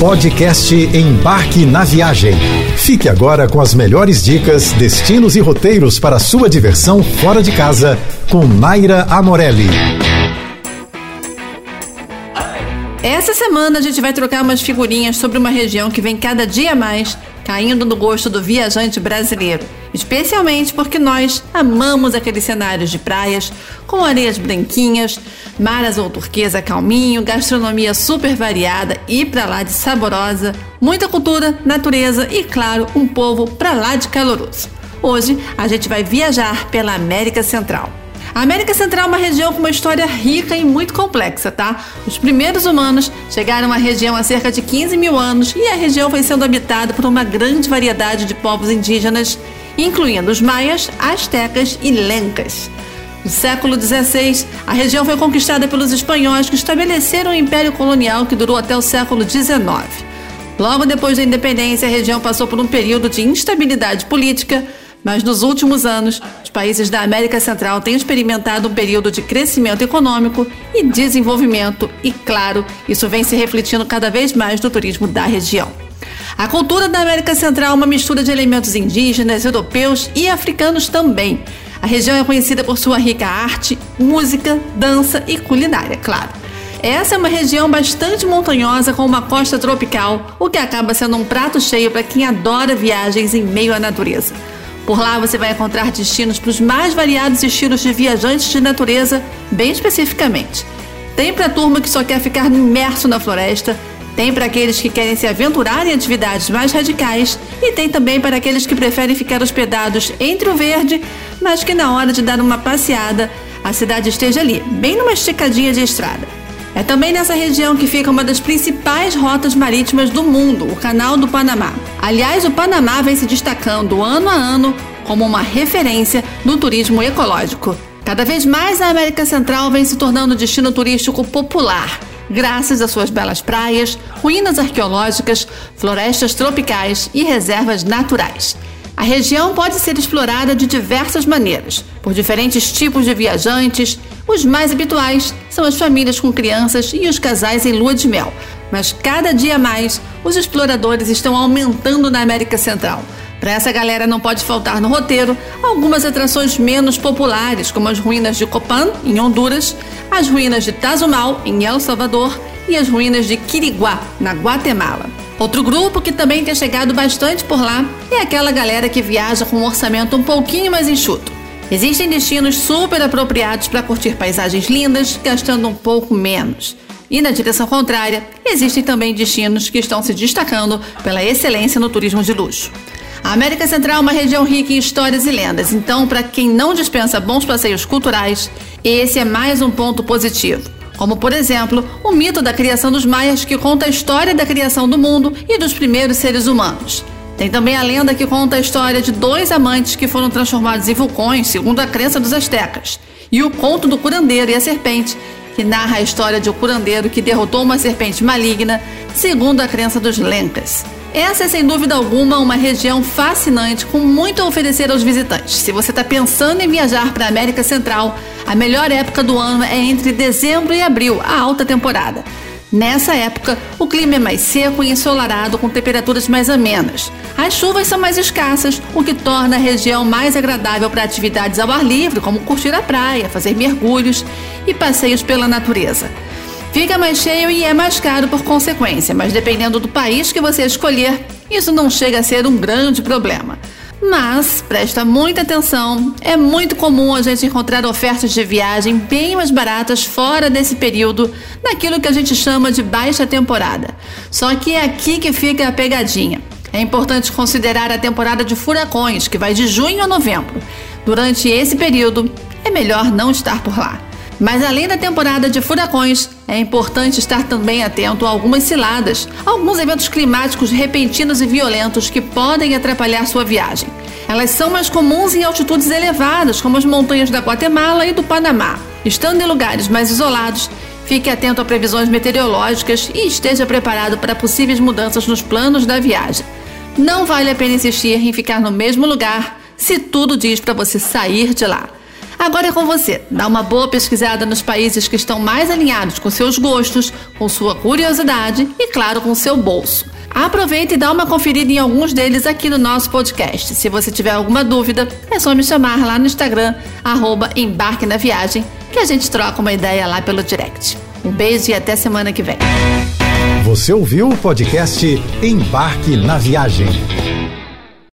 Podcast Embarque na Viagem. Fique agora com as melhores dicas, destinos e roteiros para sua diversão fora de casa com Naira Amorelli. Essa semana a gente vai trocar umas figurinhas sobre uma região que vem cada dia mais caindo no gosto do viajante brasileiro, especialmente porque nós amamos aqueles cenários de praias com areias branquinhas, mar azul turquesa calminho, gastronomia super variada e pra lá de saborosa, muita cultura, natureza e, claro, um povo pra lá de caloroso. Hoje a gente vai viajar pela América Central. A América Central é uma região com uma história rica e muito complexa, tá? Os primeiros humanos chegaram à região há cerca de 15 mil anos e a região foi sendo habitada por uma grande variedade de povos indígenas, incluindo os maias, astecas e lencas. No século XVI, a região foi conquistada pelos espanhóis que estabeleceram um império colonial que durou até o século XIX. Logo depois da independência, a região passou por um período de instabilidade política, mas nos últimos anos, os países da América Central têm experimentado um período de crescimento econômico e desenvolvimento, e claro, isso vem se refletindo cada vez mais no turismo da região. A cultura da América Central é uma mistura de elementos indígenas, europeus e africanos também. A região é conhecida por sua rica arte, música, dança e culinária, claro. Essa é uma região bastante montanhosa com uma costa tropical, o que acaba sendo um prato cheio para quem adora viagens em meio à natureza. Por lá você vai encontrar destinos para os mais variados estilos de viajantes de natureza, bem especificamente. Tem para a turma que só quer ficar imerso na floresta, tem para aqueles que querem se aventurar em atividades mais radicais e tem também para aqueles que preferem ficar hospedados entre o verde, mas que na hora de dar uma passeada, a cidade esteja ali, bem numa esticadinha de estrada. É também nessa região que fica uma das principais rotas marítimas do mundo, o Canal do Panamá. Aliás, o Panamá vem se destacando ano a ano como uma referência no turismo ecológico. Cada vez mais a América Central vem se tornando destino turístico popular, graças às suas belas praias, ruínas arqueológicas, florestas tropicais e reservas naturais. A região pode ser explorada de diversas maneiras, por diferentes tipos de viajantes. Os mais habituais são as famílias com crianças e os casais em lua de mel. Mas cada dia mais, os exploradores estão aumentando na América Central. Para essa galera não pode faltar no roteiro algumas atrações menos populares, como as ruínas de Copan, em Honduras, as ruínas de Tazumal, em El Salvador, e as ruínas de Quiriguá, na Guatemala. Outro grupo que também tem chegado bastante por lá é aquela galera que viaja com um orçamento um pouquinho mais enxuto. Existem destinos super apropriados para curtir paisagens lindas, gastando um pouco menos. E na direção contrária, existem também destinos que estão se destacando pela excelência no turismo de luxo. A América Central é uma região rica em histórias e lendas, então, para quem não dispensa bons passeios culturais, esse é mais um ponto positivo como por exemplo o mito da criação dos maias que conta a história da criação do mundo e dos primeiros seres humanos. Tem também a lenda que conta a história de dois amantes que foram transformados em vulcões, segundo a crença dos astecas, e o conto do curandeiro e a serpente, que narra a história de um curandeiro que derrotou uma serpente maligna, segundo a crença dos lencas. Essa é sem dúvida alguma uma região fascinante com muito a oferecer aos visitantes. Se você está pensando em viajar para a América Central, a melhor época do ano é entre dezembro e abril, a alta temporada. Nessa época, o clima é mais seco e ensolarado, com temperaturas mais amenas. As chuvas são mais escassas, o que torna a região mais agradável para atividades ao ar livre, como curtir a praia, fazer mergulhos e passeios pela natureza. Fica mais cheio e é mais caro por consequência, mas dependendo do país que você escolher, isso não chega a ser um grande problema. Mas presta muita atenção, é muito comum a gente encontrar ofertas de viagem bem mais baratas fora desse período, naquilo que a gente chama de baixa temporada. Só que é aqui que fica a pegadinha. É importante considerar a temporada de furacões, que vai de junho a novembro. Durante esse período, é melhor não estar por lá. Mas além da temporada de furacões, é importante estar também atento a algumas ciladas, alguns eventos climáticos repentinos e violentos que podem atrapalhar sua viagem. Elas são mais comuns em altitudes elevadas, como as montanhas da Guatemala e do Panamá. Estando em lugares mais isolados, fique atento a previsões meteorológicas e esteja preparado para possíveis mudanças nos planos da viagem. Não vale a pena insistir em ficar no mesmo lugar se tudo diz para você sair de lá. Agora é com você. Dá uma boa pesquisada nos países que estão mais alinhados com seus gostos, com sua curiosidade e, claro, com seu bolso. Aproveita e dá uma conferida em alguns deles aqui no nosso podcast. Se você tiver alguma dúvida, é só me chamar lá no Instagram, arroba Embarque na Viagem, que a gente troca uma ideia lá pelo direct. Um beijo e até semana que vem. Você ouviu o podcast Embarque na Viagem.